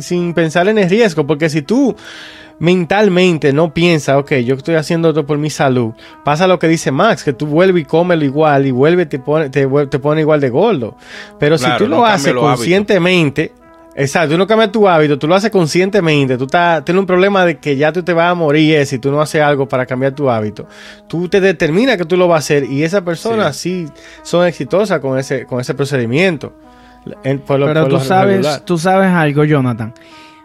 sin pensar en el riesgo, porque si tú mentalmente no piensas, ok, yo estoy haciendo esto por mi salud, pasa lo que dice Max, que tú vuelves y comes igual y vuelve te pone, te, te pone igual de gordo. Pero si tú lo haces conscientemente, exacto, tú no cambias tu hábito, tú lo haces conscientemente, tú estás, tienes un problema de que ya tú te vas a morir si tú no haces algo para cambiar tu hábito. Tú te determinas que tú lo vas a hacer y esa persona sí, son exitosas con ese, con ese procedimiento. Pero tú sabes, tú sabes algo, Jonathan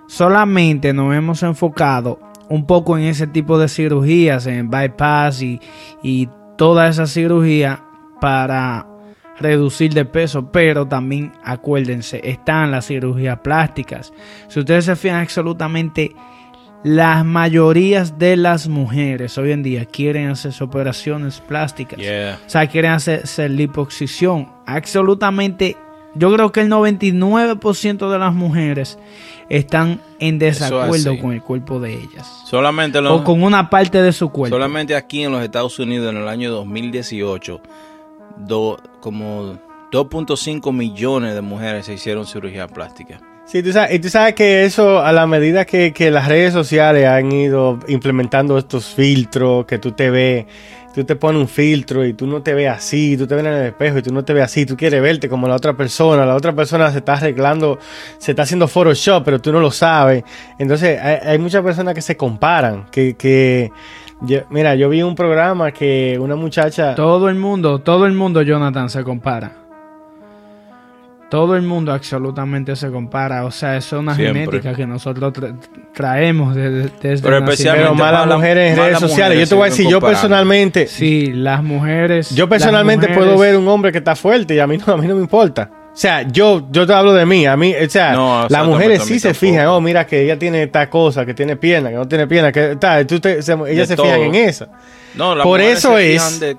solamente nos hemos enfocado un poco en ese tipo de cirugías, en bypass y, y toda esa cirugía para reducir de peso, pero también acuérdense, están las cirugías plásticas. Si ustedes se fijan absolutamente las mayorías de las mujeres hoy en día quieren hacer operaciones plásticas. O sea, quieren hacer, hacer liposucción. Absolutamente, yo creo que el 99% de las mujeres están en desacuerdo con el cuerpo de ellas. Solamente o con una parte de su cuerpo. Solamente aquí en los Estados Unidos en el año 2018, como 2.5 millones de mujeres se hicieron cirugía plástica. Sí, tú sabes, y tú sabes que eso, a la medida que, que las redes sociales han ido implementando estos filtros, que tú te ves tú te pones un filtro y tú no te ves así, tú te ves en el espejo y tú no te ves así, tú quieres verte como la otra persona, la otra persona se está arreglando, se está haciendo Photoshop, pero tú no lo sabes. Entonces hay, muchas personas que se comparan, que, que mira, yo vi un programa que una muchacha... Todo el mundo, todo el mundo, Jonathan, se compara. Todo el mundo absolutamente se compara, o sea, es una genética que nosotros traemos desde, desde Pero especialmente más las mujeres en redes sociales. Yo te voy a decir, yo personalmente, sí, las mujeres. Yo personalmente puedo ver un hombre que está fuerte y a mí no, a mí no me importa. O sea, yo, yo te hablo de mí, a mí, o sea, las mujeres sí se fijan, oh, mira que ella tiene esta cosa, que tiene pierna, que no tiene pierna, que tal, tú ellas se fijan en eso. No, Por eso es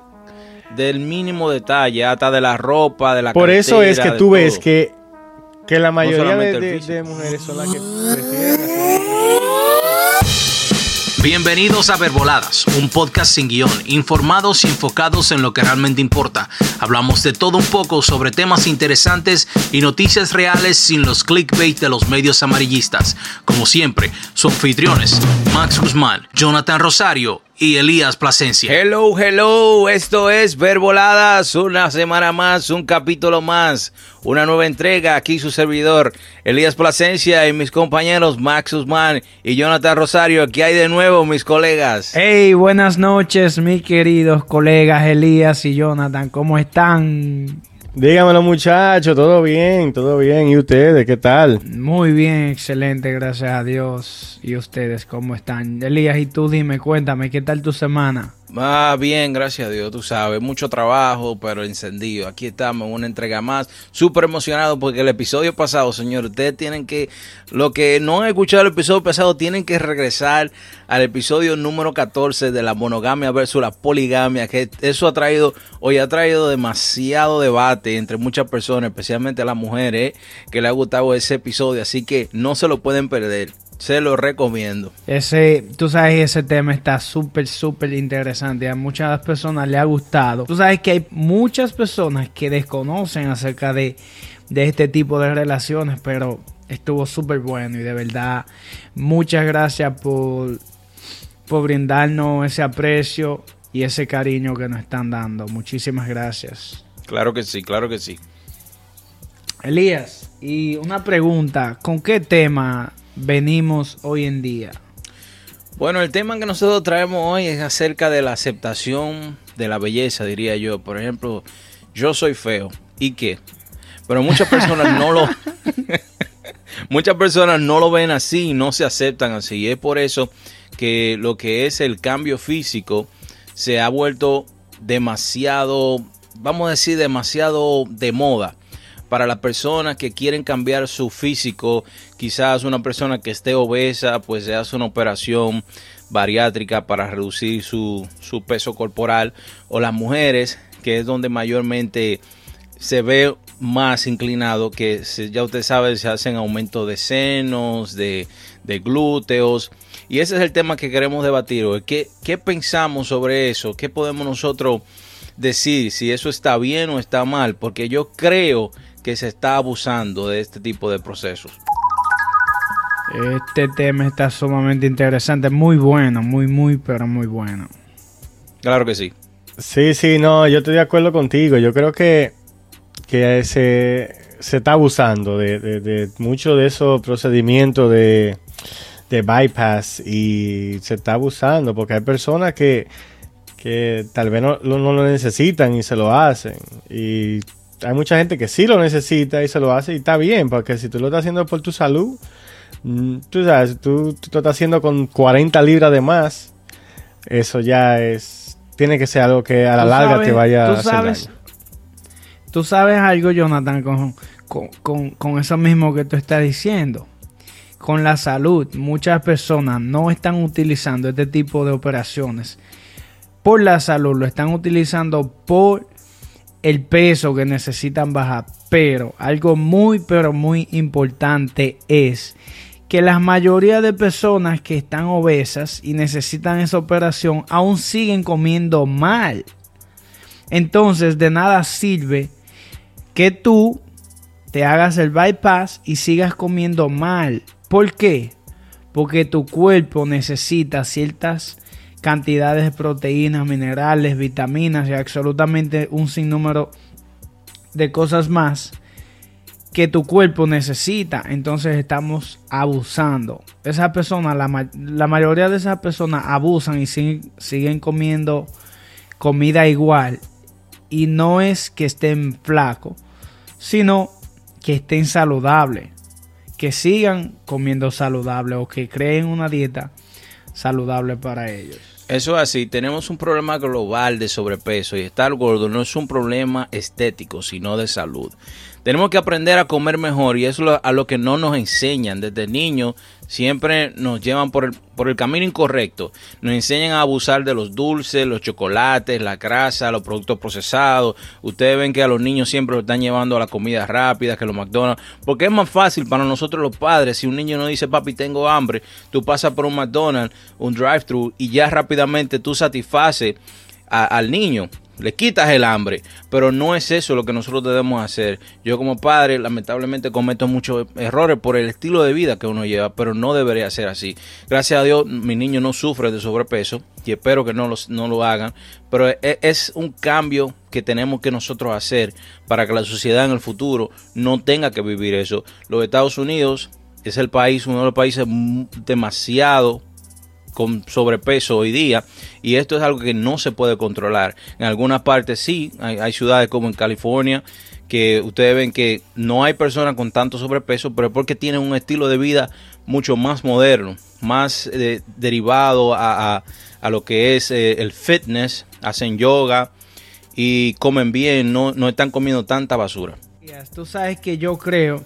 del mínimo detalle, hasta de la ropa, de la Por eso es que tú ves que, que la mayoría de, mujeres son las que Bienvenidos a Verboladas, un podcast sin guion, informados y enfocados en lo que realmente importa. Hablamos de todo un poco sobre temas interesantes y noticias reales sin los clickbait de los medios amarillistas. Como siempre, sus anfitriones, Max Guzmán, Jonathan Rosario y Elías Plasencia. Hello, hello, esto es Verboladas, una semana más, un capítulo más, una nueva entrega, aquí su servidor Elías Plasencia y mis compañeros Max Usman y Jonathan Rosario, ¿qué hay de nuevo mis colegas? Hey, buenas noches mis queridos colegas Elías y Jonathan, ¿cómo están? Dígamelo muchachos, todo bien, todo bien. ¿Y ustedes qué tal? Muy bien, excelente, gracias a Dios. ¿Y ustedes cómo están? Elías, y tú dime, cuéntame, ¿qué tal tu semana? Ah, bien, gracias a Dios, tú sabes, mucho trabajo, pero encendido. Aquí estamos una entrega más, súper emocionado porque el episodio pasado, señor, ustedes tienen que, lo que no han escuchado el episodio pasado, tienen que regresar al episodio número 14 de la monogamia versus la poligamia, que eso ha traído, hoy ha traído demasiado debate entre muchas personas, especialmente a las mujeres, que le ha gustado ese episodio, así que no se lo pueden perder. Se lo recomiendo. Ese, tú sabes, ese tema está súper, súper interesante. A muchas personas le ha gustado. Tú sabes que hay muchas personas que desconocen acerca de, de este tipo de relaciones, pero estuvo súper bueno y de verdad, muchas gracias por, por brindarnos ese aprecio y ese cariño que nos están dando. Muchísimas gracias. Claro que sí, claro que sí. Elías, y una pregunta, ¿con qué tema venimos hoy en día? Bueno, el tema que nosotros traemos hoy es acerca de la aceptación de la belleza, diría yo. Por ejemplo, yo soy feo. ¿Y qué? Pero muchas personas no lo... muchas personas no lo ven así, no se aceptan así. Y es por eso que lo que es el cambio físico se ha vuelto demasiado, vamos a decir, demasiado de moda para las personas que quieren cambiar su físico, quizás una persona que esté obesa, pues se hace una operación bariátrica para reducir su, peso corporal, o las mujeres, que es donde mayormente se ve más inclinado, que ya usted sabe, se hacen aumento de senos, de, glúteos. Y ese es el tema que queremos debatir hoy. ¿Qué, ¿Qué pensamos sobre eso? ¿Qué podemos nosotros decir si eso está bien o está mal? Porque yo creo que se está abusando de este tipo de procesos. Este tema está sumamente interesante, muy bueno, muy, muy, pero muy bueno. Claro que sí. Sí, sí, no, yo estoy de acuerdo contigo. Yo creo que, que se, está abusando de, de, mucho de esos procedimientos de, de bypass y se está abusando porque hay personas que, que tal vez no, no, lo necesitan y se lo hacen. Y hay mucha gente que sí lo necesita y se lo hace y está bien, porque si tú lo estás haciendo por tu salud, mm, tú sabes, tú, tú lo estás haciendo con 40 libras de más, eso ya es, tiene que ser algo que a la larga te vaya a hacer daño. Tú sabes algo, Jonathan, con, con, con eso mismo que tú estás diciendo con la salud, muchas personas no están utilizando este tipo de operaciones por la salud, lo están utilizando por el peso que necesitan bajar. Pero algo muy, pero muy importante es que la mayoría de personas que están obesas y necesitan esa operación aún siguen comiendo mal. Entonces de nada sirve que tú te hagas el bypass y sigas comiendo mal. ¿Por qué? Porque tu cuerpo necesita ciertas cantidades de proteínas, minerales, vitaminas y absolutamente un sinnúmero de cosas más que tu cuerpo necesita. Entonces estamos abusando. Esas personas, la, mayoría de esas personas abusan y siguen, siguen comiendo comida igual. Y no es que estén flacos, sino que estén saludables que sigan comiendo saludable o que creen una dieta saludable para ellos. Eso es así, tenemos un problema global de sobrepeso y estar gordo no es un problema estético, sino de salud. Tenemos que aprender a comer mejor y eso es a lo que no nos enseñan desde niños. Siempre nos llevan por el, por el camino incorrecto. Nos enseñan a abusar de los dulces, los chocolates, la grasa, los productos procesados. Ustedes ven que a los niños siempre lo están llevando a la comida rápida, que los McDonald's. Porque es más fácil para nosotros los padres. Si un niño no dice, papi, tengo hambre, tú pasas por un McDonald's, un drive-thru y ya rápidamente tú satisfaces al niño le quitas el hambre, pero no es eso lo que nosotros debemos hacer. Yo como padre lamentablemente cometo muchos errores por el estilo de vida que uno lleva, pero no debería ser así. Gracias a Dios mi niño no sufre de sobrepeso y espero que no, no lo hagan, pero e, es un cambio que tenemos que nosotros hacer para que la sociedad en el futuro no tenga que vivir eso. Los Estados Unidos es el país, uno de los países demasiado con sobrepeso hoy día y esto es algo que no se puede controlar. En algunas partes sí, hay, ciudades como en California que ustedes ven que no hay personas con tanto sobrepeso, pero porque tienen un estilo de vida mucho más moderno, más eh, derivado a, lo que es eh, el fitness, hacen yoga y comen bien, no, no están comiendo tanta basura. Tú sabes que yo creo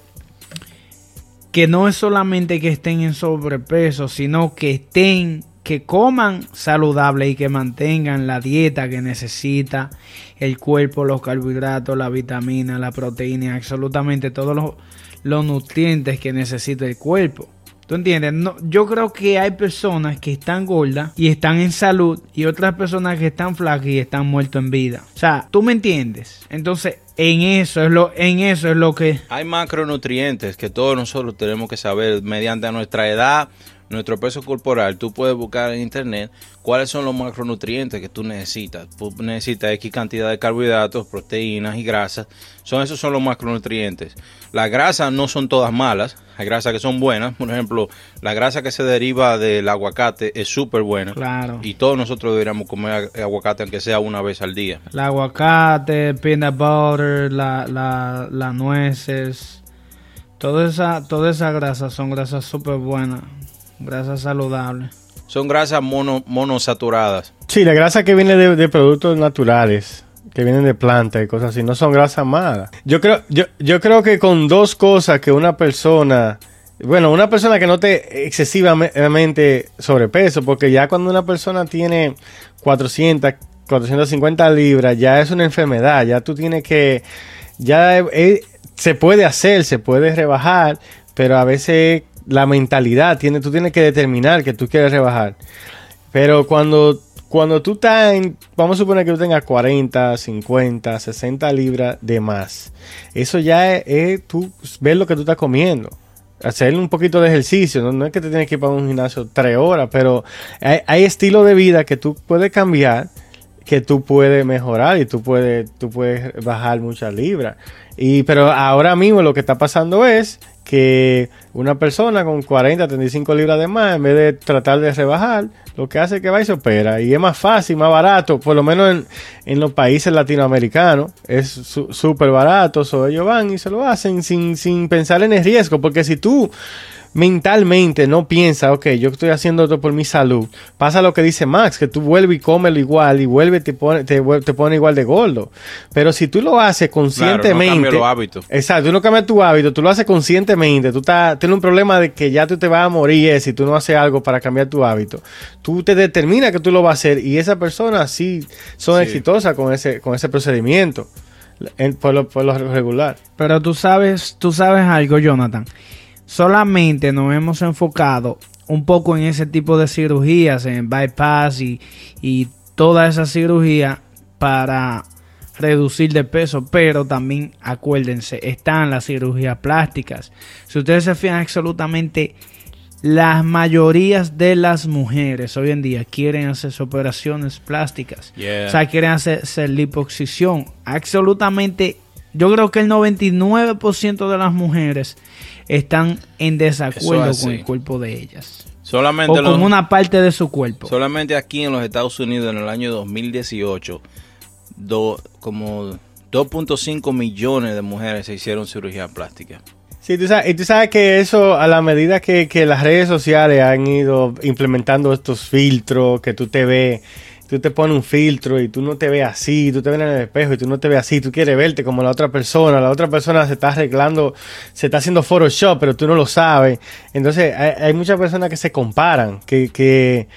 que no es solamente que estén en sobrepeso, sino que estén, que coman saludable y que mantengan la dieta que necesita el cuerpo, los carbohidratos, la vitamina, la proteína, absolutamente todos los, los nutrientes que necesita el cuerpo. ¿Tú entiendes? No, yo creo que hay personas que están gordas y están en salud y otras personas que están flacas y están muertos en vida. O sea, ¿tú me entiendes? Entonces, en eso es lo, en eso es lo que... Hay macronutrientes que todos nosotros tenemos que saber mediante nuestra edad, nuestro peso corporal, tú puedes buscar en internet cuáles son los macronutrientes que tú necesitas. Tú necesitas X cantidad de carbohidratos, proteínas y grasas. Son, esos son los macronutrientes. Las grasas no son todas malas. Hay grasas que son buenas. Por ejemplo, la grasa que se deriva del aguacate es súper buena. Claro. Y todos nosotros deberíamos comer aguacate aunque sea una vez al día. El aguacate, peanut butter, las la, nueces. Toda esa, toda esa grasa son grasas súper buenas. Grasas saludables. Son grasas mono, monosaturadas. Sí, la grasa que viene de, productos naturales, que vienen de plantas y cosas así, no son grasas malas. Yo creo, yo, yo creo que con dos cosas que una persona... Bueno, una persona que no te excesivamente sobrepeso, porque ya cuando una persona tiene 400, 450 libras, ya es una enfermedad, ya tú tienes que, ya se puede hacer, se puede rebajar, pero a veces la mentalidad, tiene, tú tienes que determinar que tú quieres rebajar. Pero cuando, cuando tú estás en, vamos a suponer que tú tengas 40, 50, 60 libras de más, eso ya es, tú ves lo que tú estás comiendo. hacer un poquito de ejercicio. No, es que te tienes que ir para un gimnasio tres horas, pero hay, hay estilo de vida que tú puedes cambiar que tú puedes mejorar y tú puedes, tú puedes bajar muchas libras. Y, pero ahora mismo lo que está pasando es que una persona con 40, 35 libras de más, en vez de tratar de rebajar, lo que hace es que va y se opera. Y es más fácil, más barato, por lo menos en, en los países latinoamericanos, es súper barato. So ellos van y se lo hacen sin, sin pensar en el riesgo, porque si tú mentalmente no piensa, ok, yo estoy haciendo esto por mi salud, pasa lo que dice Max, que tú vuelves y comes igual y vuelve te pone, te, te pone igual de gordo. Pero si tú lo haces conscientemente. Claro, no hábitos. Exacto, tú no cambias tu hábito, tú lo haces conscientemente. Tú estás, tienes un problema de que ya tú te vas a morir si tú no haces algo para cambiar tu hábito. Tú te determinas que tú lo vas a hacer y esa persona sí son exitosas con ese, con ese procedimiento. por, lo, por lo regular. Pero tú sabes, tú sabes algo, Jonathan solamente nos hemos enfocado un poco en ese tipo de cirugías, en bypass y, y toda esa cirugía para reducir de peso, pero también acuérdense, están las cirugías plásticas. Si ustedes se fijan absolutamente las mayorías de las mujeres hoy en día quieren hacer operaciones plásticas. O sea, quieren hacer, hacer liposucción. Absolutamente, yo creo que el 99% de las mujeres están en desacuerdo con el cuerpo de ellas. Solamente o como una parte de su cuerpo. Solamente aquí en los Estados Unidos en el año 2018, como 2.5 millones de mujeres se hicieron cirugía plástica. Sí, tú sabes, y tú sabes que eso, a la medida que, que las redes sociales han ido implementando estos filtros, que tú te ves tú te pones un filtro y tú no te ves así, tú te ves en el espejo y tú no te ves así, tú quieres verte como la otra persona, la otra persona se está arreglando, se está haciendo Photoshop, pero tú no lo sabes. Entonces hay, muchas personas que se comparan, que, que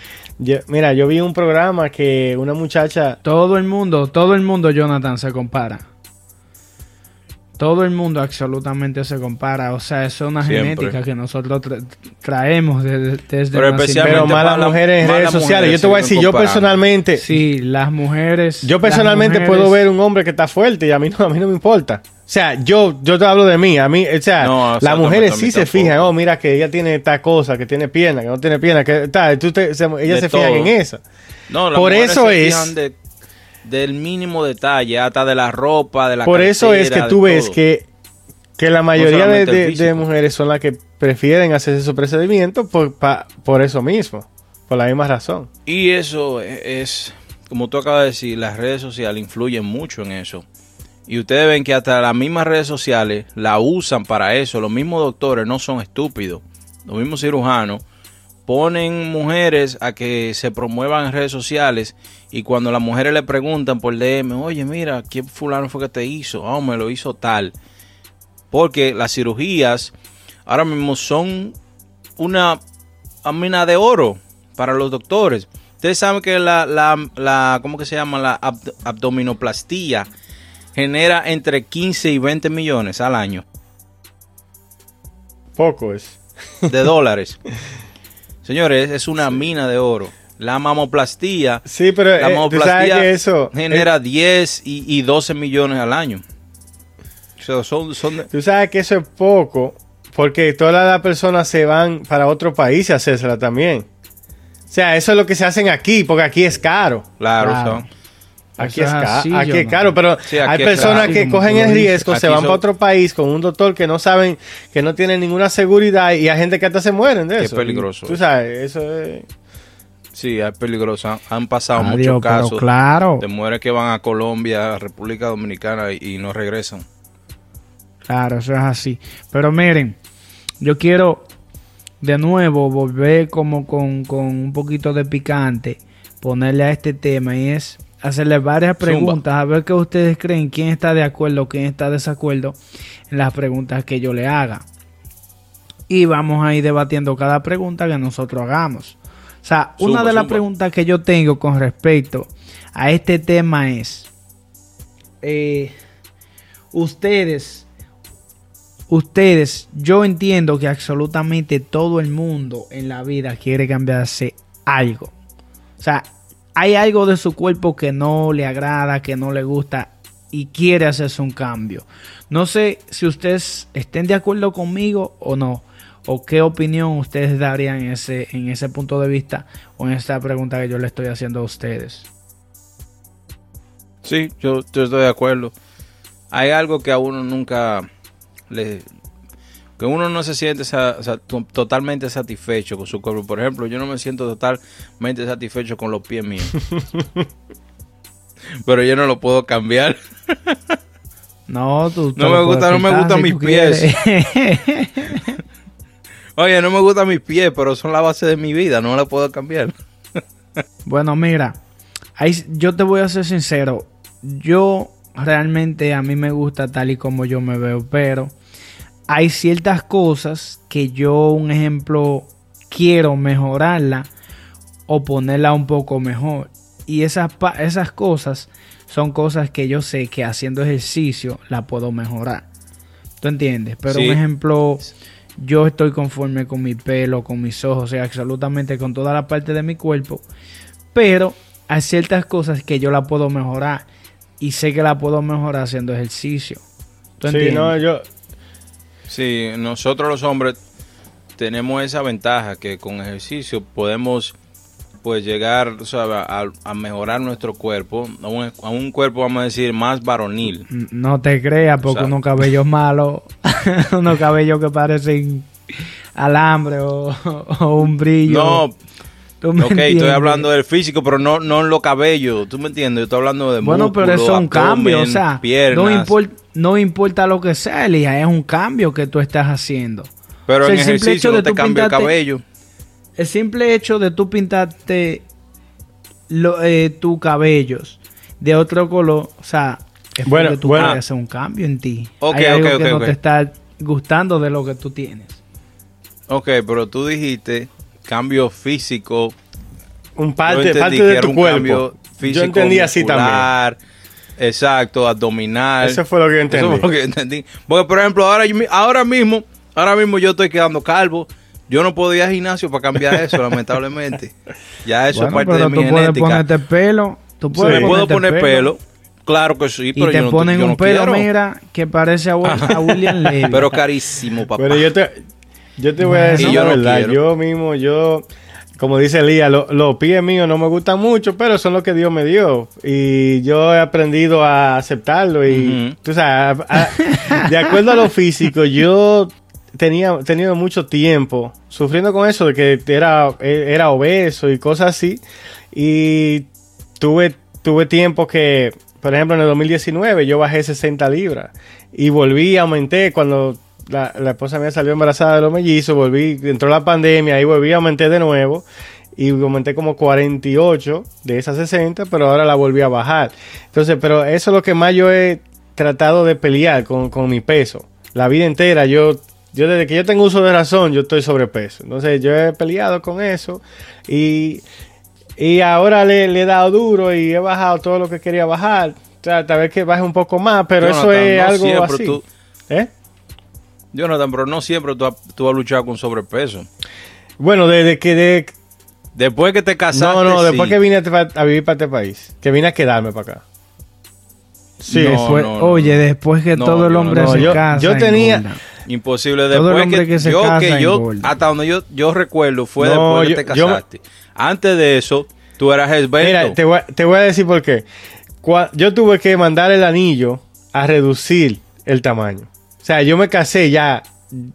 mira, yo vi un programa que una muchacha... Todo el mundo, todo el mundo, Jonathan, se compara. Todo el mundo absolutamente se compara. O sea, eso es una genética que nosotros traemos desde, desde Pero especialmente más las mujeres en redes sociales. Yo te voy a decir, yo personalmente... Sí, las mujeres... Yo personalmente puedo ver un hombre que está fuerte y a mí no, a mí no me importa. O sea, yo, yo te hablo de mí. A mí, o sea, las mujeres sí se fijan. Oh, mira que ella tiene esta cosa, que tiene pierna, que no tiene pierna, que tal. Tú ellas se fijan en eso. No, Por eso es del mínimo detalle, hasta de la ropa, de la Por eso es que tú ves que, que la mayoría de, mujeres son las que prefieren hacer esos procedimientos por, por eso mismo, por la misma razón. Y eso es, como tú acabas de decir, las redes sociales influyen mucho en eso. Y ustedes ven que hasta las mismas redes sociales la usan para eso. Los mismos doctores no son estúpidos. Los mismos cirujanos ponen mujeres a que se promuevan en redes sociales y cuando las mujeres le preguntan por DM, oye, mira, ¿quién fulano fue que te hizo? Oh, me lo hizo tal. Porque las cirugías ahora mismo son una mina de oro para los doctores. Ustedes saben que la, la, la ¿cómo que se llama? La abdominoplastía genera entre 15 y 20 millones al año. Poco es. De dólares. Señores, es una mina de oro. La mamoplastía. Sí, pero la eh, mamoplastía eso, genera 10 y, 12 millones al año. son, Tú sabes que eso es poco, porque todas las personas se van para otro país a hacérsela también. O sea, eso es lo que se hacen aquí, porque aquí es caro. Claro, Aquí, es, aquí es caro, pero hay personas que cogen el riesgo, se van para otro país con un doctor que no saben, que no tienen ninguna seguridad y hay gente que hasta se mueren de eso. Es peligroso. Tú sabes, eso es... Sí, es peligroso. Han, pasado muchos casos claro. de mujeres que van a Colombia, a República Dominicana y, no regresan. Claro, eso es así. Pero miren, yo quiero de nuevo volver como con, con un poquito de picante, ponerle a este tema y es hacerle varias preguntas a ver qué ustedes creen, quién está de acuerdo, quién está de desacuerdo en las preguntas que yo le haga. Y vamos a ir debatiendo cada pregunta que nosotros hagamos. O sea, una de las preguntas que yo tengo con respecto a este tema es, eh, ustedes, ustedes, yo entiendo que absolutamente todo el mundo en la vida quiere cambiarse algo. O sea, hay algo de su cuerpo que no le agrada, que no le gusta y quiere hacerse un cambio. No sé si ustedes estén de acuerdo conmigo o no. o qué opinión ustedes darían en ese, en ese punto de vista o en esta pregunta que yo le estoy haciendo a ustedes. Sí, yo, estoy de acuerdo. Hay algo que a uno nunca le... Que uno no se siente totalmente satisfecho con su cuerpo. Por ejemplo, yo no me siento totalmente satisfecho con los pies míos. Pero yo no lo puedo cambiar. No, tú, no me gusta, no me gustan mis pies. Oye, no me gustan mis pies, pero son la base de mi vida, no la puedo cambiar. bueno, mira, yo te voy a ser sincero. Yo realmente a mí me gusta tal y como yo me veo, pero hay ciertas cosas que yo, un ejemplo, quiero mejorarla o ponerla un poco mejor. Y esas, esas cosas son cosas que yo sé que haciendo ejercicio la puedo mejorar. ¿Tú entiendes? Pero un ejemplo, yo estoy conforme con mi pelo, con mis ojos, o sea, absolutamente con toda la parte de mi cuerpo. Pero hay ciertas cosas que yo la puedo mejorar y sé que la puedo mejorar haciendo ejercicio. ¿Tú sí, no, yo. Sí, nosotros los hombres tenemos esa ventaja que con ejercicio podemos pues llegar A, mejorar nuestro cuerpo, a un, cuerpo, vamos a decir, más varonil. No te creas, porque unos cabellos malos, unos cabellos que parecen alambre o, un brillo. No, ok, estoy hablando del físico, pero no, no en los cabellos, ¿tú me entiendes? Yo estoy hablando de Bueno, pero eso es un cambio, o sea, no, importa, no importa lo que sea, Elija, es un cambio que tú estás haciendo. Pero en ejercicio no te cambia el cabello el simple hecho de tú pintarte lo, eh, tus cabellos de otro color, o sea, es bueno, que tú bueno. hacer un cambio en ti. Hay algo que no te está gustando de lo que tú tienes. Ok, pero tú dijiste cambio físico. Un parte, parte de tu cuerpo. Físico, yo entendí así también. Exacto, abdominal. Eso fue lo que entendí. Eso fue lo que entendí. Porque, por ejemplo, ahora, ahora mismo, ahora mismo yo estoy quedando calvo yo no puedo ir al gimnasio para cambiar eso, lamentablemente. Ya eso es parte de mi tú puedes ponerte pelo. Tú puedes me puedo poner pelo. Claro que sí, pero y te ponen un pelo, mira, que parece a, William Levy. Pero carísimo, papá. Pero yo te, yo te voy a decir yo la verdad. Yo mismo, yo, como dice Elías, los pies míos no me gustan mucho, pero son los que Dios me dio. Y yo he aprendido a aceptarlo. Y, tú sabes, de acuerdo a lo físico, yo tenía tenido mucho tiempo sufriendo con eso de que era, era obeso y cosas así. Y tuve, tuve tiempo que, por ejemplo, en el 2019 yo bajé 60 libras y volví, aumenté cuando la, la esposa mía salió embarazada de los mellizos, volví, entró la pandemia, y volví, aumenté de nuevo y aumenté como 48 de esas 60, pero ahora la volví a bajar. Entonces, pero eso es lo que más yo he tratado de pelear con, con mi peso. La vida entera yo yo desde que yo tengo uso de razón, yo estoy sobrepeso. Entonces yo he peleado con eso y, y ahora le, he dado duro y he bajado todo lo que quería bajar. O sea, tal vez que baje un poco más, pero eso es algo así. Tú, ¿Eh? Jonathan, pero no siempre tú, tú has luchado con sobrepeso. Bueno, desde que... De, después que te casaste, No, no, después que vine a, vivir para este país. Que vine a quedarme para acá. Sí, oye, después que todo el hombre se casa. Yo tenía... Imposible. Después que, yo, que yo, hasta donde yo, yo recuerdo, fue después que te casaste. Antes de eso, tú eras esbelto. Mira, te voy, te voy a decir por qué. Yo tuve que mandar el anillo a reducir el tamaño. O sea, yo me casé ya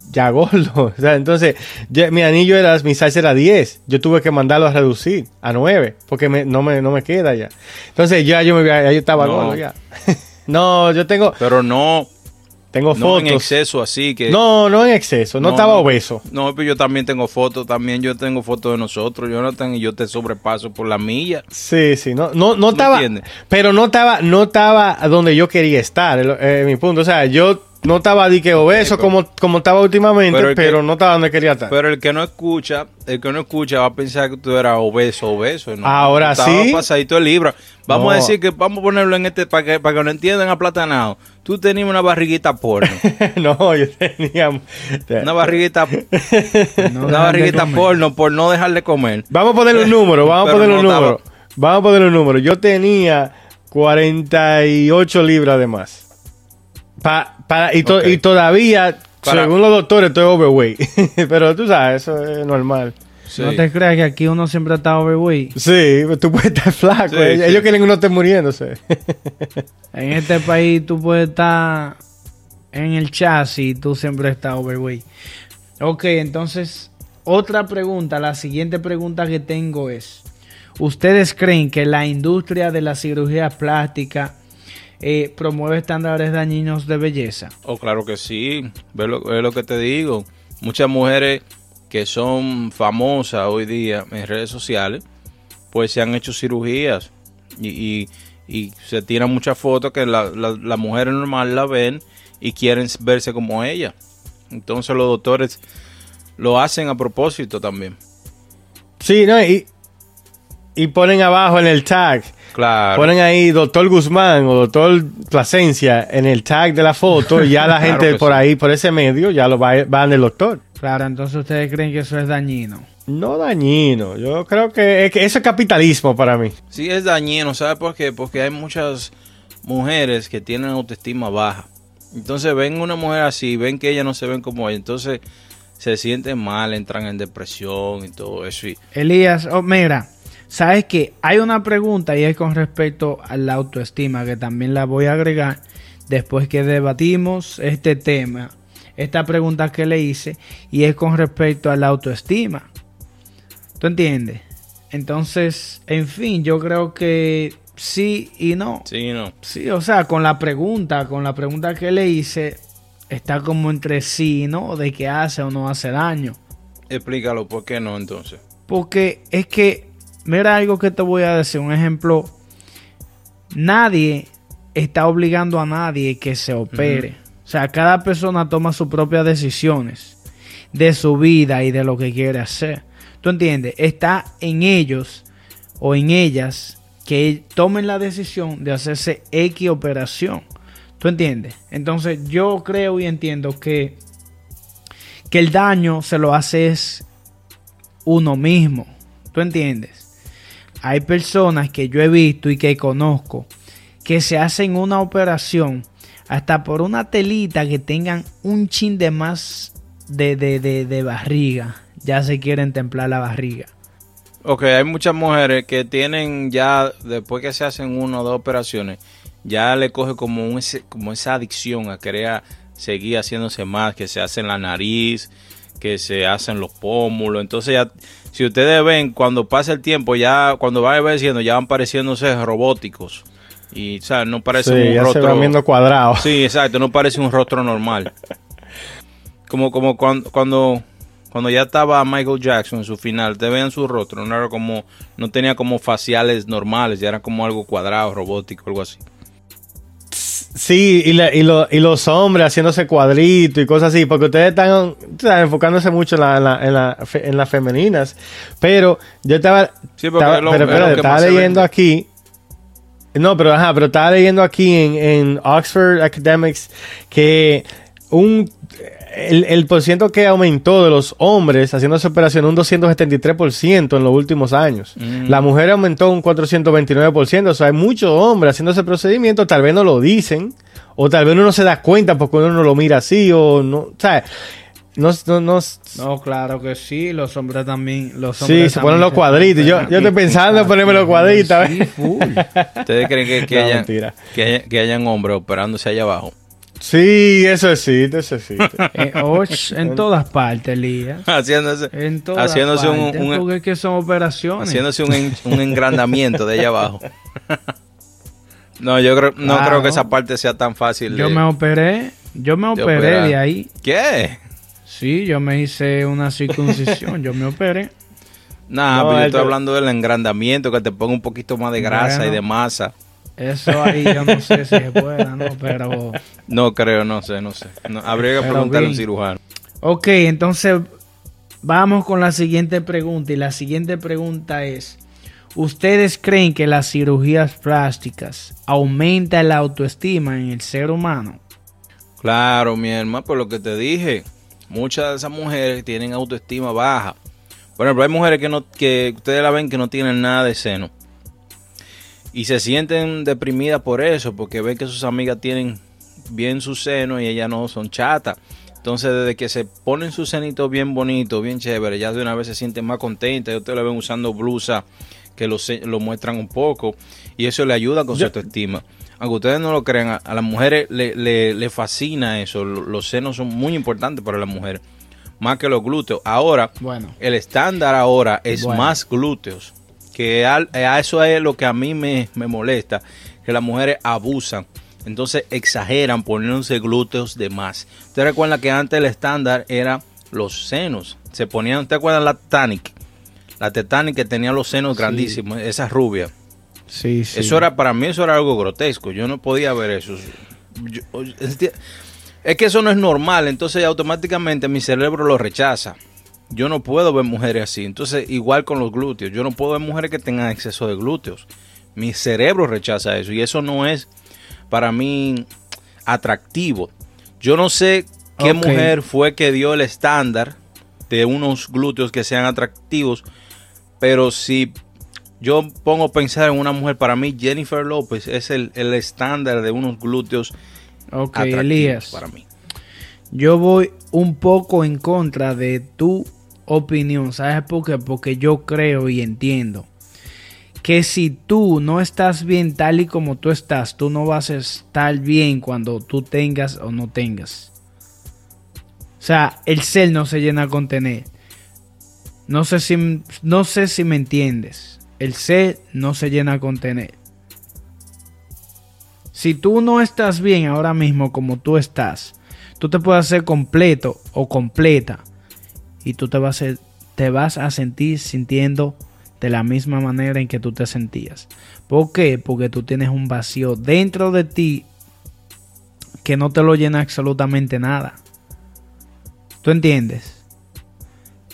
ya gordo. O sea, entonces, mi anillo era, mi size era 10. Yo tuve que mandarlo a reducir a 9, porque no, me, no me queda ya. Entonces, ya yo, me, ya yo estaba gordo ya. no, yo tengo... Pero no, tengo no fotos. en exceso, así que. No, no en exceso. No, estaba obeso. No, pero yo también tengo fotos. También yo tengo fotos de nosotros, Jonathan, y yo te sobrepaso por la milla. Sí, sí. No, no, no estaba. Pero no estaba, no estaba donde yo quería estar. Eh, mi punto. O sea, yo no estaba di que obeso como, como estaba últimamente, pero, no estaba donde quería estar. Pero el que no escucha, el que no escucha va a pensar que tú eras obeso, obeso. Ahora sí. pasadito de libra. Vamos a decir que vamos a ponerlo en este, para que, para que lo entiendan aplatanado. Tú tenías una barriguita porno. no, yo tenía... Una barriguita... una barriguita porno por no dejar de comer. Vamos a poner un número, vamos a poner un número. Vamos a poner un número. Yo tenía 48 libras de más. Pa, para, y, y, todavía Según los doctores, estoy overweight. Pero tú sabes, eso es normal. No te creas que aquí uno siempre está overweight. Sí, tú puedes estar flaco. Ellos quieren que uno esté muriéndose. en este país tú puedes estar en el chasis y tú siempre estás overweight. Ok, entonces, otra pregunta, la siguiente pregunta que tengo es, ¿ustedes creen que la industria de la cirugía plástica eh, promueve estándares dañinos de belleza? Oh, claro que sí, ve lo, lo que te digo. Muchas mujeres que son famosas hoy día en redes sociales, pues se han hecho cirugías y, se tiran muchas fotos que las la, mujeres normales la ven y quieren verse como ella. Entonces los doctores lo hacen a propósito también. Sí, ¿no? Y, y ponen abajo en el tag. Claro. Ponen ahí doctor Guzmán o doctor Plasencia en el tag de la foto y ya la gente por ahí, por ese medio, ya lo va, van el doctor. Claro, entonces ustedes creen que eso es dañino. No dañino, yo creo que, es que eso es capitalismo para mí. Sí, es dañino, ¿sabes por qué? Porque hay muchas mujeres que tienen autoestima baja. Entonces ven una mujer así, ven que ella no se ven como ella, entonces se sienten mal, entran en depresión y todo eso. Elías, oh, mira, sabes que hay una pregunta y es con respecto a la autoestima que también la voy a agregar después que debatimos este tema, esta pregunta que le hice y es con respecto a la autoestima. ¿Tú entiendes? Entonces, en fin, yo creo que sí y no. Sí y no. Sí, o sea, con la pregunta, con la pregunta que le hice, está como entre sí y no, de que hace o no hace daño. Explícalo, ¿por qué no entonces? Porque es que, mira algo que te voy a decir, un ejemplo, nadie está obligando a nadie que se opere. O sea, cada persona toma sus propias decisiones de su vida y de lo que quiere hacer. ¿Tú entiendes? Está en ellos o en ellas que tomen la decisión de hacerse X operación. ¿Tú entiendes? Entonces yo creo y entiendo que, que el daño se lo hace es uno mismo. ¿Tú entiendes? Hay personas que yo he visto y que conozco que se hacen una operación hasta por una telita que tengan un chin de más de, de, de, de barriga. Ya se quieren templar la barriga. Ok, hay muchas mujeres que tienen ya, después que se hacen una o dos operaciones, ya le coge como, como esa adicción a querer seguir haciéndose más, que se hacen la nariz, que se hacen los pómulos. Entonces ya, si ustedes ven, cuando pasa el tiempo, ya cuando va envejeciendo, ya van pareciéndose robóticos. Y, o sea, no parece un ya rostro... Se viendo cuadrado. Sí, exacto, no parece un rostro normal. Como, como cuando, cuando cuando ya estaba Michael Jackson en su final, te vean su rostro, no era como, no tenía como faciales normales, ya era como algo cuadrado, robótico, algo así. Sí, y, y, los hombres haciéndose cuadritos y cosas así, porque ustedes están, enfocándose mucho en, la, en, las femeninas. Pero yo estaba, sí, estaba, pero, estaba leyendo aquí. No, pero ajá, pero estaba leyendo aquí en, en Oxford Academics que un el, el por ciento que aumentó de los hombres haciendo esa operación un 273% en los últimos años. Mm. La mujer aumentó un 429%. O sea, hay muchos hombres haciendo ese procedimiento, tal vez no lo dicen, o tal vez uno no se da cuenta porque uno no lo mira así, o no, o sea, no, no, no, claro que sí, los hombres también. Los sí, se ponen los cuadritos. Yo, yo estoy pensando en ponerme los cuadritos. Sí, ¿Ustedes creen que, que, hayan, que, que hayan hombres operándose allá abajo? Sí, eso existe, eso existe. Eh, en todas partes, Lía. Haciéndose, en todas haciéndose partes, un, porque es que son operaciones. Haciéndose un, un engrandamiento de allá abajo. no, yo creo, no creo que esa parte sea tan fácil. Yo me operé, yo me operé de ahí. ¿Qué? Sí, yo me hice una circuncisión, yo me operé. Nah, pero yo estoy hablando del engrandamiento, que te ponga un poquito más de grasa y de masa. Eso ahí yo no sé si se pueda, ¿no? Pero... No creo, no sé, no sé. habría que preguntarle al cirujano. Ok, entonces vamos con la siguiente pregunta. Y la siguiente pregunta es, ¿ustedes creen que las cirugías plásticas aumentan la autoestima en el ser humano? Claro, mi hermano, por lo que te dije, muchas de esas mujeres tienen autoestima baja. Por ejemplo, hay mujeres que, no, que ustedes la ven que no tienen nada de seno y se sienten deprimidas por eso, porque ven que sus amigas tienen bien su seno y ellas no son chatas. Entonces, desde que se ponen sus cenitos bien bonitos, bien chévere, ya de una vez se sienten más contentas. Y ustedes la ven usando blusa que lo, lo muestran un poco. Y eso le ayuda con su autoestima. Aunque ustedes no lo crean, a, las mujeres le, le, fascina eso. Los senos son muy importantes para las mujeres. Más que los glúteos. Ahora, bueno. el estándar ahora es más glúteos. Que a, eso es lo que a mí me, me molesta. Que las mujeres abusan entonces exageran poniéndose glúteos de más. Usted recuerda que antes el estándar era los senos. Se ponían, ¿usted acuerda la Titanic? La Titanic que tenía los senos grandísimos, esa rubia. Sí, sí. Eso era, para mí eso era algo grotesco. Yo no podía ver eso. es que eso no es normal. Entonces automáticamente mi cerebro lo rechaza. Yo no puedo ver mujeres así. Entonces, igual con los glúteos. Yo no puedo ver mujeres que tengan exceso de glúteos. Mi cerebro rechaza eso. Y eso no es para mí atractivo. Yo no sé qué mujer fue que dio el estándar de unos glúteos que sean atractivos, pero si yo pongo a pensar en una mujer, para mí Jennifer López es el, estándar de unos glúteos atractivos para mí. Yo voy un poco en contra de tu opinión, ¿sabes por qué? Porque yo creo y entiendo que si tú no estás bien tal y como tú estás, tú no vas a estar bien cuando tú tengas o no tengas. O sea, el ser no se llena con tener. No sé si, no sé si me entiendes. El ser no se llena con tener. Si tú no estás bien ahora mismo como tú estás, tú te puedes hacer completo o completa y tú te vas a, te vas a sentir sintiendo de la misma manera en que tú te sentías. ¿Por qué? Porque tú tienes un vacío dentro de ti que no te lo llena absolutamente nada. ¿Tú entiendes?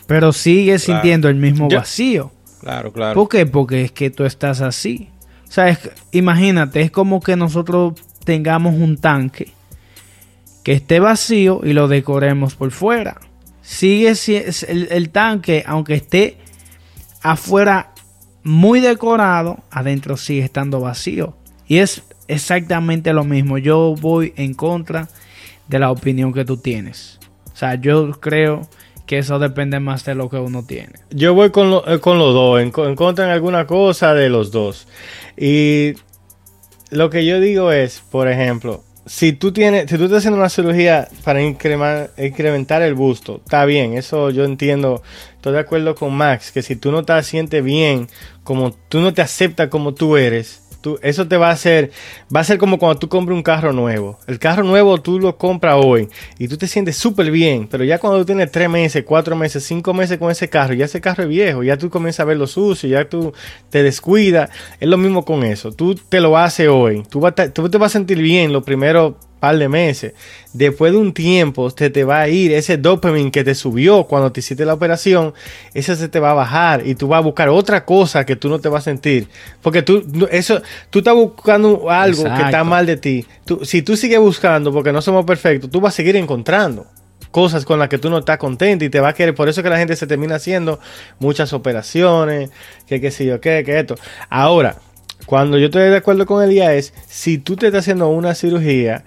Pero sigues sintiendo el mismo vacío. Claro, claro. ¿Por qué? Porque es que tú estás así. O sea, imagínate, es como que nosotros tengamos un tanque que esté vacío y lo decoremos por fuera. Sigue el, el tanque, aunque esté afuera muy decorado, adentro sigue estando vacío. Y es exactamente lo mismo. Yo voy en contra de la opinión que tú tienes. O sea, yo creo que eso depende más de lo que uno tiene. Yo voy con, eh, con los dos, en, contra en alguna cosa de los dos. Y lo que yo digo es, por ejemplo, si tú tienes, si tú estás haciendo una cirugía para incrementar el busto, está bien, eso yo entiendo, estoy de acuerdo con Max, que si tú no te sientes bien, como tú no te aceptas como tú eres, eso te va a hacer, va a ser como cuando tú compras un carro nuevo. El carro nuevo tú lo compras hoy y tú te sientes súper bien, pero ya cuando tú tienes tres meses, cuatro meses, cinco meses con ese carro, ya ese carro es viejo, ya tú comienzas a ver lo sucio, ya tú te descuidas. Es lo mismo con eso. Tú te lo haces hoy. Tú, tú te vas a sentir bien los primeros par de meses. Después de un tiempo, te, te va a ir ese dopamine que te subió cuando te hiciste la operación, ese se te va a bajar y tú vas a buscar otra cosa que tú no te vas a sentir. Porque tú, eso, tú estás buscando algo que está mal de ti. Tú, si tú sigues buscando, porque no somos perfectos, tú vas a seguir encontrando cosas con las que tú no estás contento y te va a querer. Por eso que la gente se termina haciendo muchas operaciones, que qué sé yo, qué, que esto. Ahora, cuando yo estoy de acuerdo con Elías es, si tú te estás haciendo una cirugía,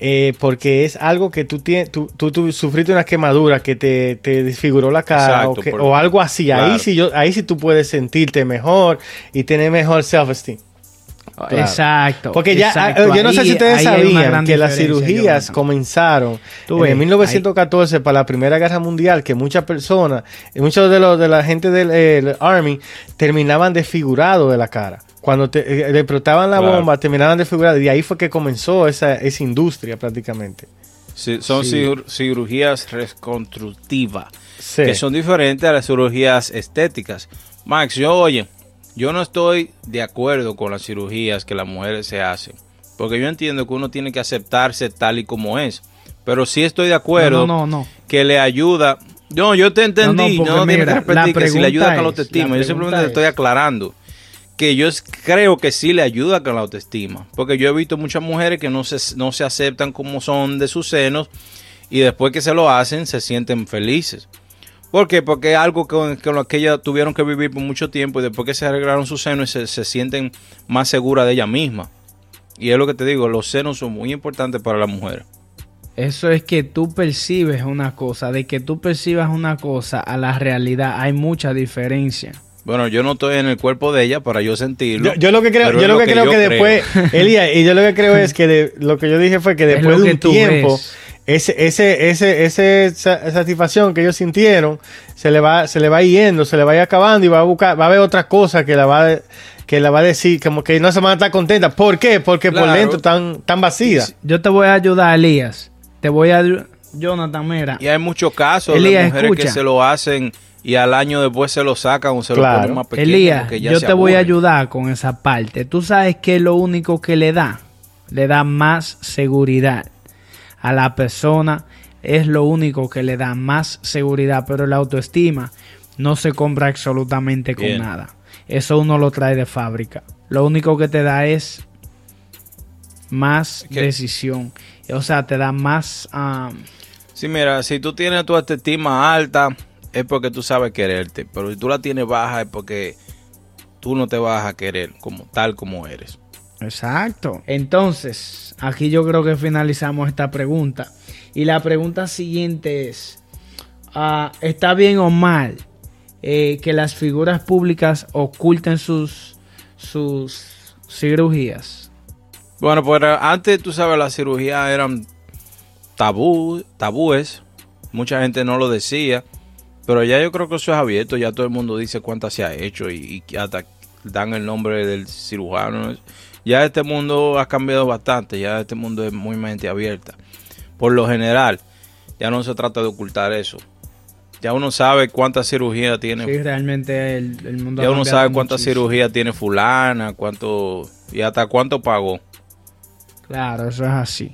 eh, porque es algo que tú, tienes, tú, tú, sufriste una quemadura que te, te desfiguró la cara o, algo así. Ahí, sí yo, ahí sí tú puedes sentirte mejor y tener mejor self-esteem. Exacto. Porque ya, yo no sé si ustedes sabían que las cirugías comenzaron en 1914 para la Primera Guerra Mundial, que muchas personas, muchos de los de la gente del Army terminaban desfigurados de la cara. Cuando te, eh, le explotaban la bomba, terminaban desfigurados. Y ahí fue que comenzó esa, esa industria prácticamente. son cirugías reconstructivas, que son diferentes a las cirugías estéticas. Max, yo oye, yo no estoy de acuerdo con las cirugías que las mujeres se hacen, porque yo entiendo que uno tiene que aceptarse tal y como es, pero sí estoy de acuerdo que le ayuda. No, yo te entendí, no, no, que repetir que si le ayuda con la autoestima, yo simplemente te estoy aclarando que yo creo que sí le ayuda con la autoestima, porque yo he visto muchas mujeres que no se, no se aceptan como son de sus senos y después que se lo hacen se sienten felices. ¿Por qué? Porque es algo con, lo que ellas tuvieron que vivir por mucho tiempo y después que se arreglaron sus senos se, se sienten más seguras de ella misma. Y es lo que te digo, los senos son muy importantes para la mujer. Eso es que tú percibes una cosa, de que tú percibas una cosa a la realidad hay mucha diferencia. Bueno, yo no estoy en el cuerpo de ella para yo sentirlo. Yo, lo que creo, yo lo que, creo que después, Elia, y yo lo que creo es que lo que yo dije fue que después de un tiempo, ese, ese, ese, esa satisfacción que ellos sintieron, se le va, se le va yendo, se le va acabando y va a buscar, va a haber otra cosa que la va a, que la va a decir, como que no se van a estar contentas. ¿Por qué? Porque por dentro están tan vacía. Yo te voy a ayudar, Elías. Te voy a Jonathan, mira. Y hay muchos casos de mujeres que se lo hacen y al año después se lo sacan o se lo ponen más pequeño. Elías, yo te voy a ayudar con esa parte. Tú sabes que lo único que le da, le da más seguridad a la persona, es lo único que le da más seguridad, pero la autoestima no se compra absolutamente con nada. Eso uno lo trae de fábrica. Lo único que te da es más decisión. O sea, te da más... Um, sí, mira, si tú tienes tu autoestima alta es porque tú sabes quererte, pero si tú la tienes baja es porque tú no te vas a querer como tal como eres. Exacto. Entonces, aquí yo creo que finalizamos esta pregunta. Y la pregunta siguiente es, ah, ¿está bien o mal eh, que las figuras públicas oculten sus, sus cirugías? Bueno, pues antes tú sabes, las cirugías eran tabú, tabúes. Mucha gente no lo decía. Pero ya yo creo que eso es abierto, ya todo el mundo dice cuántas se ha hecho y, hasta dan el nombre del cirujano. Ya este mundo ha cambiado bastante, ya este mundo es muy mente abierta. Por lo general, ya no se trata de ocultar eso. Ya uno sabe cuántas cirugías tiene. Sí, realmente el, mundo Ya uno sabe cuántas cirugías tiene fulana, cuánto y hasta cuánto pagó. Claro, eso es así.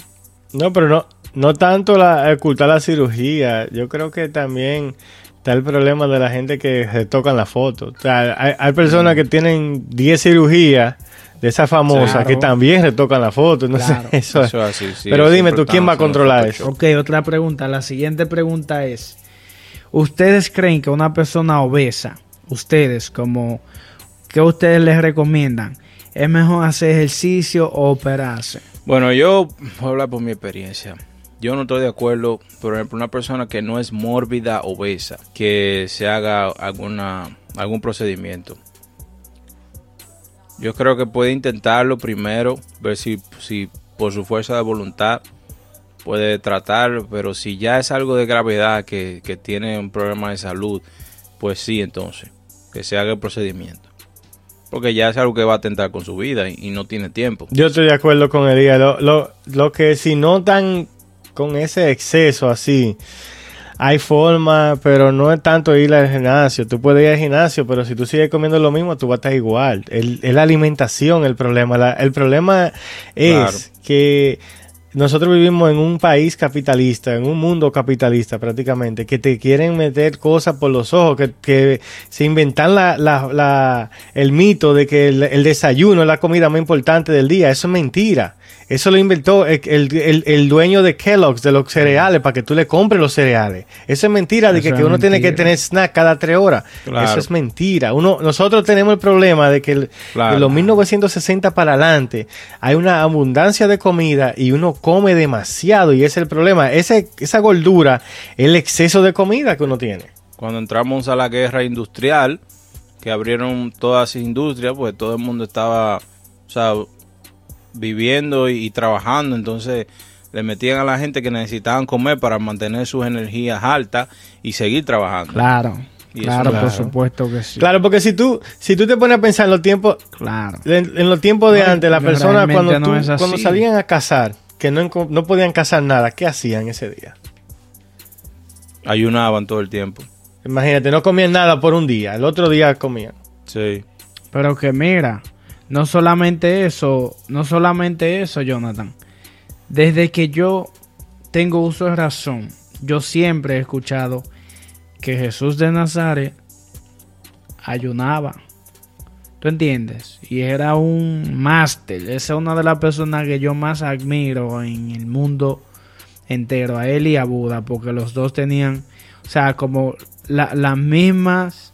No, pero no, no tanto la, ocultar la cirugía. Yo creo que también está el problema de la gente que se tocan la foto. O sea, hay, personas que tienen 10 cirugías de esas famosas que también retocan la foto. No sé, eso, es así. Pero dime tú, ¿quién va a controlar eso? Ok, otra pregunta. La siguiente pregunta es: ¿Ustedes creen que una persona obesa, ustedes, como, ¿qué ustedes les recomiendan? ¿Es mejor hacer ejercicio o operarse? Bueno, yo voy a hablar por mi experiencia. Yo no estoy de acuerdo, por ejemplo, una persona que no es mórbida obesa, que se haga alguna, algún procedimiento. Yo creo que puede intentarlo primero, ver si, si por su fuerza de voluntad puede tratarlo, pero si ya es algo de gravedad que, que tiene un problema de salud, pues sí, entonces, que se haga el procedimiento. Porque ya es algo que va a atentar con su vida y, no tiene tiempo. Yo estoy de acuerdo con el día. Lo, lo, lo que si no tan con ese exceso así. Hay forma, pero no es tanto ir al gimnasio. Tú puedes ir al gimnasio, pero si tú sigues comiendo lo mismo, tú vas a estar igual. es la alimentación el problema. el problema es que nosotros vivimos en un país capitalista, en un mundo capitalista prácticamente, que te quieren meter cosas por los ojos, que, se inventan la, la, el mito de que el, el desayuno es la comida más importante del día. Eso es mentira. Eso lo inventó el, dueño de Kellogg's, de los cereales, para que tú le compres los cereales. Eso es mentira de que, uno tiene que tener snack cada tres horas. Eso es mentira. Uno, nosotros tenemos el problema de que de los 1960 para adelante hay una abundancia de comida y uno come demasiado y ese es el problema. Ese, esa gordura el exceso de comida que uno tiene. Cuando entramos a la guerra industrial, que abrieron todas las industrias, pues todo el mundo estaba... O sea, viviendo y, trabajando, entonces le metían a la gente que necesitaban comer para mantener sus energías altas y seguir trabajando. Claro. claro, por supuesto que sí. Claro, porque si tú, si tú te pones a pensar en los tiempos, claro. en, los tiempos de antes, las personas cuando, cuando salían a cazar, que no, no podían cazar nada, ¿qué hacían ese día? Ayunaban todo el tiempo. Imagínate, no comían nada por un día, el otro día comían. Sí. Pero que mira, no solamente eso, no solamente eso, Jonathan. Desde que yo tengo uso de razón, yo siempre he escuchado que Jesús de Nazaret ayunaba. ¿Tú entiendes? Y era un máster. Esa es una de las personas que yo más admiro en el mundo entero, a él y a Buda, porque los dos tenían, o sea, como las mismas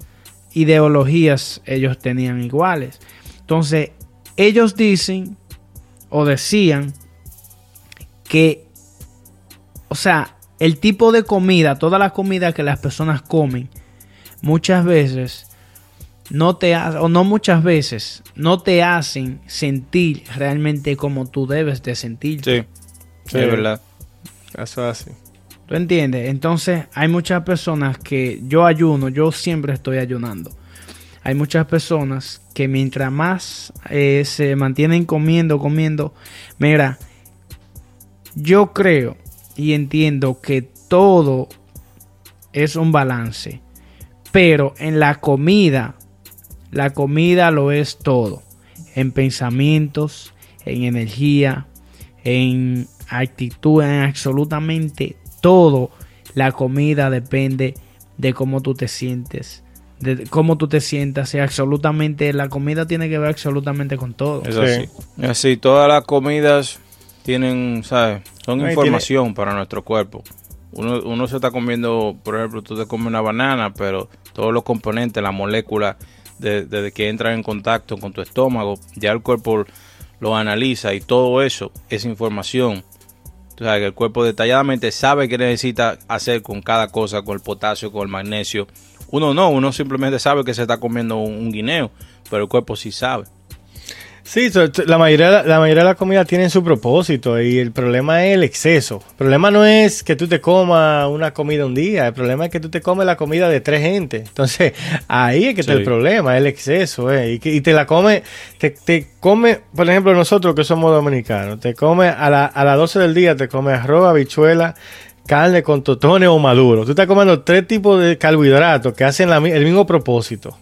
ideologías ellos tenían iguales. Entonces, ellos dicen o decían que o sea, el tipo de comida, toda la comida que las personas comen, muchas veces no te o no muchas veces no te hacen sentir realmente como tú debes de sentirte. Sí, sí, es verdad. Eso es así. ¿Tú entiendes? Entonces hay muchas personas que yo ayuno, yo siempre estoy ayunando. Hay muchas personas que mientras más eh, se mantienen comiendo, comiendo, mira, yo creo y entiendo que todo es un balance, pero en la comida, la comida lo es todo, en pensamientos, en energía, en actitud, en absolutamente todo. La comida depende de cómo tú te sientes, de cómo tú te sientas. Y absolutamente, la comida tiene que ver absolutamente con todo. Es así. así, todas las comidas tienen, ¿sabes? Son información para nuestro cuerpo. Uno, uno se está comiendo, por ejemplo, tú te comes una banana, pero todos los componentes, la molécula, desde que entran en contacto con tu estómago, ya el cuerpo lo analiza y todo eso es información. O sea, que el cuerpo detalladamente sabe qué necesita hacer con cada cosa, con el potasio, con el magnesio. Uno no, uno simplemente sabe que se está comiendo un guineo, pero el cuerpo sí sabe. Sí, la mayoría, la mayoría de la comida tiene su propósito y el problema es el exceso. El problema no es que tú te comas una comida un día, el problema es que tú te comes la comida de tres gente. Entonces, ahí es que está el problema, el exceso. Eh. Y, y, te la come, te, te, come, por ejemplo, nosotros que somos dominicanos, te come a, la, a las 12 del día, te come arroz, habichuela, carne con totones o maduro. Tú estás comiendo tres tipos de carbohidratos que hacen el mismo propósito.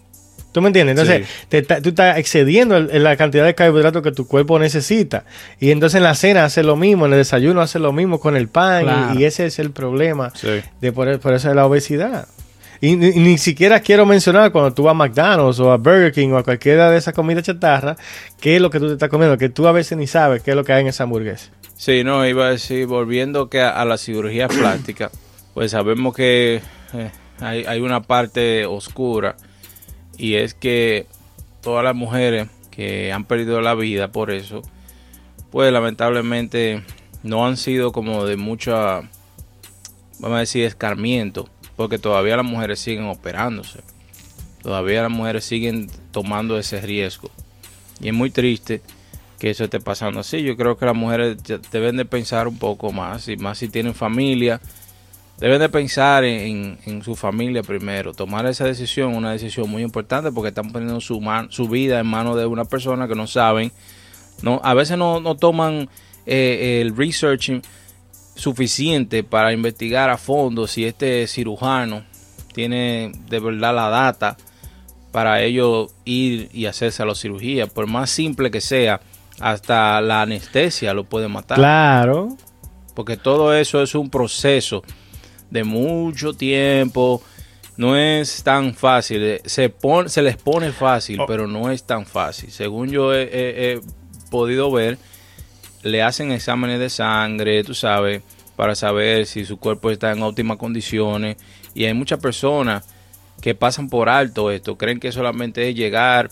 ¿Tú me entiendes? Entonces, tú estás excediendo la cantidad de carbohidratos que tu cuerpo necesita. Y entonces en la cena hace lo mismo, en el desayuno hace lo mismo con el pan. Y, ese es el problema de por, eso de la obesidad. Y, ni siquiera quiero mencionar cuando tú vas a McDonald's o a Burger King o a cualquiera de esas comidas chatarra, qué es lo que tú te estás comiendo, que tú a veces ni sabes qué es lo que hay en esa hamburguesa. Sí, no, iba a decir, volviendo que a, la cirugía plástica, pues sabemos que eh, hay, hay una parte oscura y es que todas las mujeres que han perdido la vida por eso, pues lamentablemente no han sido como de mucha, vamos a decir, escarmiento, porque todavía las mujeres siguen operándose, todavía las mujeres siguen tomando ese riesgo. Y es muy triste que eso esté pasando así. Yo creo que las mujeres deben de pensar un poco más, y más si tienen familia, deben de pensar en, su familia primero. Tomar esa decisión, una decisión muy importante porque están poniendo su, su vida en manos de una persona que no saben. No, a veces no, toman eh, el research suficiente para investigar a fondo si este cirujano tiene de verdad la data para ellos ir y hacerse a la cirugía. Por más simple que sea, hasta la anestesia lo puede matar. Claro. Porque todo eso es un proceso de mucho tiempo. No es tan fácil. Se, pone, se les pone fácil, oh. pero no es tan fácil. Según yo he, podido ver, le hacen exámenes de sangre, tú sabes, para saber si su cuerpo está en óptimas condiciones. Y hay muchas personas que pasan por alto esto, creen que solamente es llegar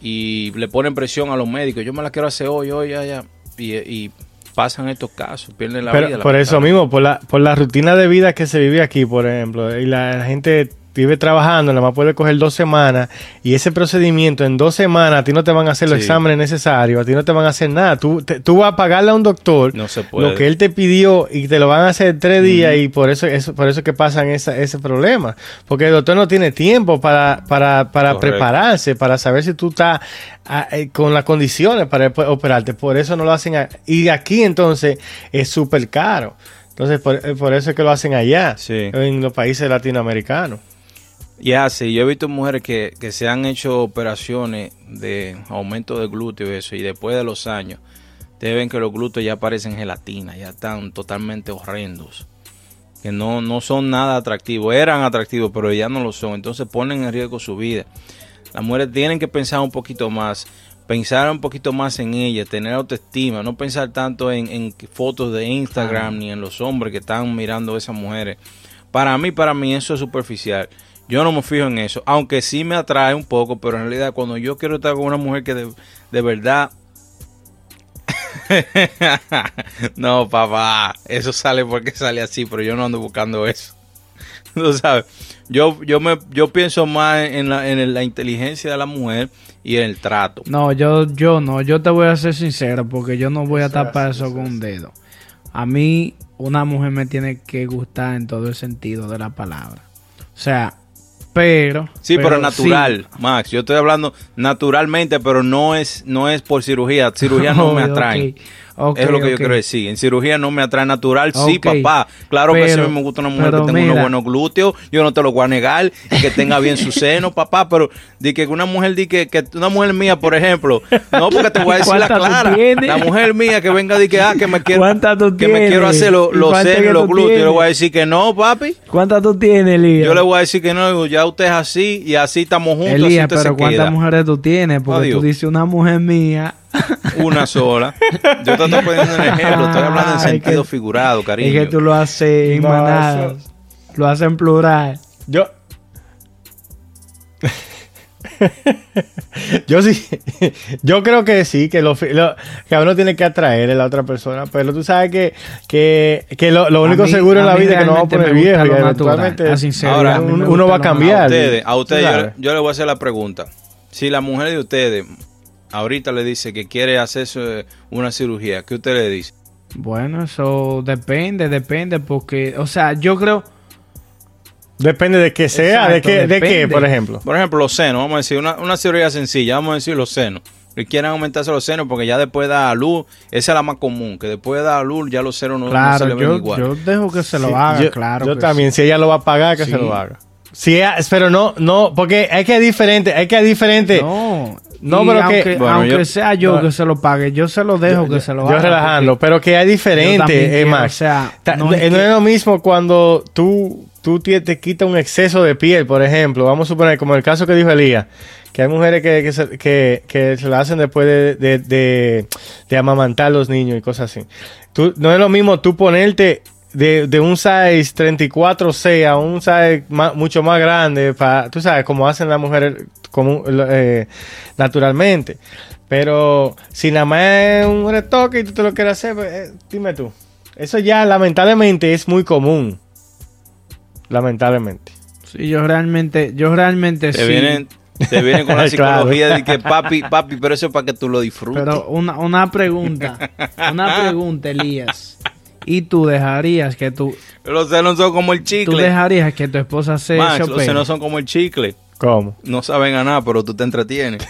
y le ponen presión a los médicos. Yo me la quiero hacer hoy, hoy, allá. Y, y pasan estos casos, pierden la vida. Por eso mismo, por la, por la rutina de vida que se vive aquí, por ejemplo, y la gente vive trabajando, nada más puede coger dos semanas y ese procedimiento en dos semanas a ti no te van a hacer los exámenes necesarios, a ti no te van a hacer nada. Tú, tú vas a pagarle a un doctor lo que él te pidió y te lo van a hacer tres días y por eso, eso, por eso que pasan esa, ese problema. Porque el doctor no tiene tiempo para, para, para prepararse, para saber si tú estás ah, eh, con las condiciones para operarte. Por eso no lo hacen. y aquí entonces es súper caro. Entonces, por, eh, por, eso es que lo hacen allá, en los países latinoamericanos. Ya, sí, yo he visto mujeres que, se han hecho operaciones de aumento de glúteo y eso, y después de los años, te ven que los glúteos ya parecen gelatina, ya están totalmente horrendos, que no, no son nada atractivos, eran atractivos, pero ya no lo son, entonces ponen en riesgo su vida. Las mujeres tienen que pensar un poquito más, pensar un poquito más en ellas, tener autoestima, no pensar tanto en, en fotos de Instagram ni en los hombres que están mirando a esas mujeres. Para mí, para mí eso es superficial. Yo no me fijo en eso, aunque sí me atrae un poco, pero en realidad cuando yo quiero estar con una mujer que de, verdad no, papá, eso sale porque sale así, pero yo no ando buscando eso. Tú sabes, yo, yo, me, yo pienso más en la, en la inteligencia de la mujer y en el trato. No, yo, yo no, yo te voy a ser sincero porque yo no voy a tapar eso con un dedo. A mí, una mujer me tiene que gustar en todo el sentido de la palabra. O sea, pero sí pero, natural Max. Yo estoy hablando naturalmente pero no es no es por cirugía. Cirugía no me atrae es lo que yo quiero decir. En cirugía no me atrae natural. Sí, papá. Claro que sí me gusta una mujer que tenga unos buenos glúteos. Yo no te lo voy a negar. Y que tenga bien su seno, papá. Pero di que una mujer, di que, que una mujer mía, por ejemplo. No, porque te voy a decir la clara. La mujer mía que venga di que, ah, que me quiero, que me quiero hacer los senos y los glúteos. Yo le voy a decir que no, papi. ¿Cuántas tú tienes, Elías? Yo le voy a decir que no. Ya usted es así y así estamos juntos. Elías, pero ¿cuántas mujeres tú tienes? Porque tú dices una mujer mía una sola. Yo te estoy poniendo un ejemplo, estoy hablando en sentido figurado, cariño. Es que tú lo haces en manada, lo haces en plural. Yo. yo sí, yo creo que sí, que, lo, que uno tiene que atraer a la otra persona, pero tú sabes que, que, que lo, único seguro en la vida es que no vamos a poner viejo y eventualmente Ahora, uno va a cambiar. A ustedes, a ustedes yo, yo, le voy a hacer la pregunta. Si la mujer de ustedes ahorita le dice que quiere hacerse una cirugía, ¿qué usted le dice? Bueno, eso depende, depende, porque, o sea, yo creo... Depende de qué sea, de, qué, de qué, por ejemplo. Por ejemplo, los senos, vamos a decir, una, una cirugía sencilla, vamos a decir los senos. Y quieren aumentarse los senos porque ya después de dar luz, esa es la más común, que después de dar luz ya los senos no, se le ven igual. Yo dejo que se lo haga, claro. Yo también, si ella lo va a pagar, que se lo haga. Sí, pero no, no, porque hay que diferente, hay que diferente. No, no, pero aunque, que, aunque sea yo que se lo pague, yo se lo dejo que se lo haga. Yo relajando, pero que hay diferente, Emma. O sea, no, es, lo mismo cuando tú, tú te, te quitas un exceso de piel, por ejemplo. Vamos a suponer, como el caso que dijo Elías, que hay mujeres que, que, se, que, que se lo hacen después de, de, de, de amamantar a los niños y cosas así. Tú, no es lo mismo tú ponerte de, de un size 34C a un size mucho más grande, para, tú sabes, como hacen las mujeres como, eh, naturalmente. Pero si nada más es un retoque y tú te lo quieres hacer, pues, eh, dime tú. Eso ya lamentablemente es muy común. Lamentablemente. Sí, yo realmente, yo realmente te Vienen, te vienen con la psicología de que papi, papi, pero eso es para que tú lo disfrutes. Pero una, una pregunta, una pregunta, Elías. Y tú dejarías que tú... Los senos son como el chicle. Tú dejarías que tu esposa se... Max, los senos son como el chicle. ¿Cómo? No saben a nada, pero tú te entretienes.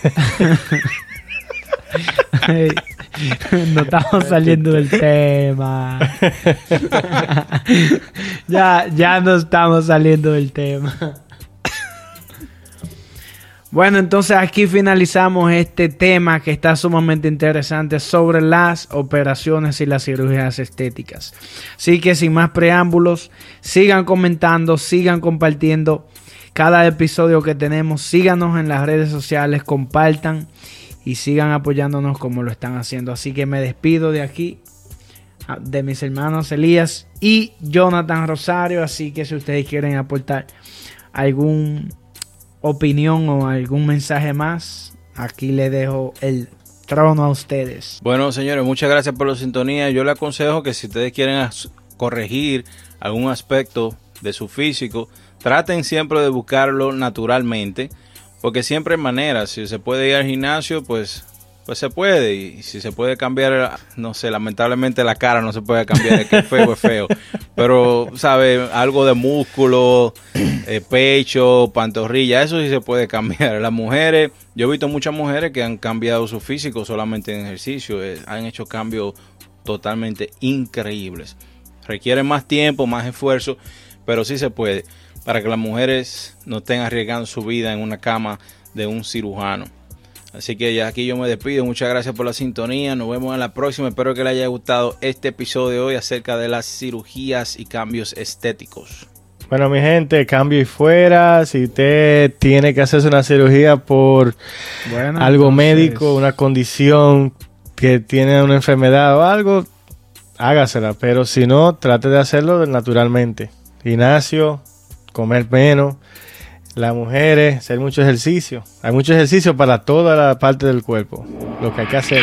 no estamos saliendo del tema. ya, ya no estamos saliendo del tema. Bueno, entonces aquí finalizamos este tema que está sumamente interesante sobre las operaciones y las cirugías estéticas. Así que sin más preámbulos, sigan comentando, sigan compartiendo cada episodio que tenemos, síganos en las redes sociales, compartan y sigan apoyándonos como lo están haciendo. Así que me despido de aquí de mis hermanos Elías y Jonathan Rosario. Así que si ustedes quieren aportar algún opinión o algún mensaje más, aquí le dejo el trono a ustedes. Bueno, señores, muchas gracias por la sintonía. Yo le aconsejo que si ustedes quieren corregir algún aspecto de su físico, traten siempre de buscarlo naturalmente, porque siempre hay maneras. Si se puede ir al gimnasio, pues pues se puede. Y si se puede cambiar, no sé, lamentablemente la cara no se puede cambiar, es que feo es feo. Pero, ¿sabe? Algo de músculo, eh, pecho, pantorrilla, eso sí se puede cambiar. Las mujeres, yo he visto muchas mujeres que han cambiado su físico solamente en ejercicio, eh, han hecho cambios totalmente increíbles. Requieren más tiempo, más esfuerzo, pero sí se puede. Para que las mujeres no estén arriesgando su vida en una cama de un cirujano. Así que ya aquí yo me despido. Muchas gracias por la sintonía. Nos vemos en la próxima. Espero que les haya gustado este episodio de hoy acerca de las cirugías y cambios estéticos. Bueno, mi gente, cambio y fuera. Si usted tiene que hacerse una cirugía por algo médico, una condición que tiene una enfermedad o algo, hágasela. Pero si no, trate de hacerlo naturalmente. Gimnasio, comer menos las mujeres, hacer mucho ejercicio. Hay mucho ejercicio para toda la parte del cuerpo. Lo que hay que hacer.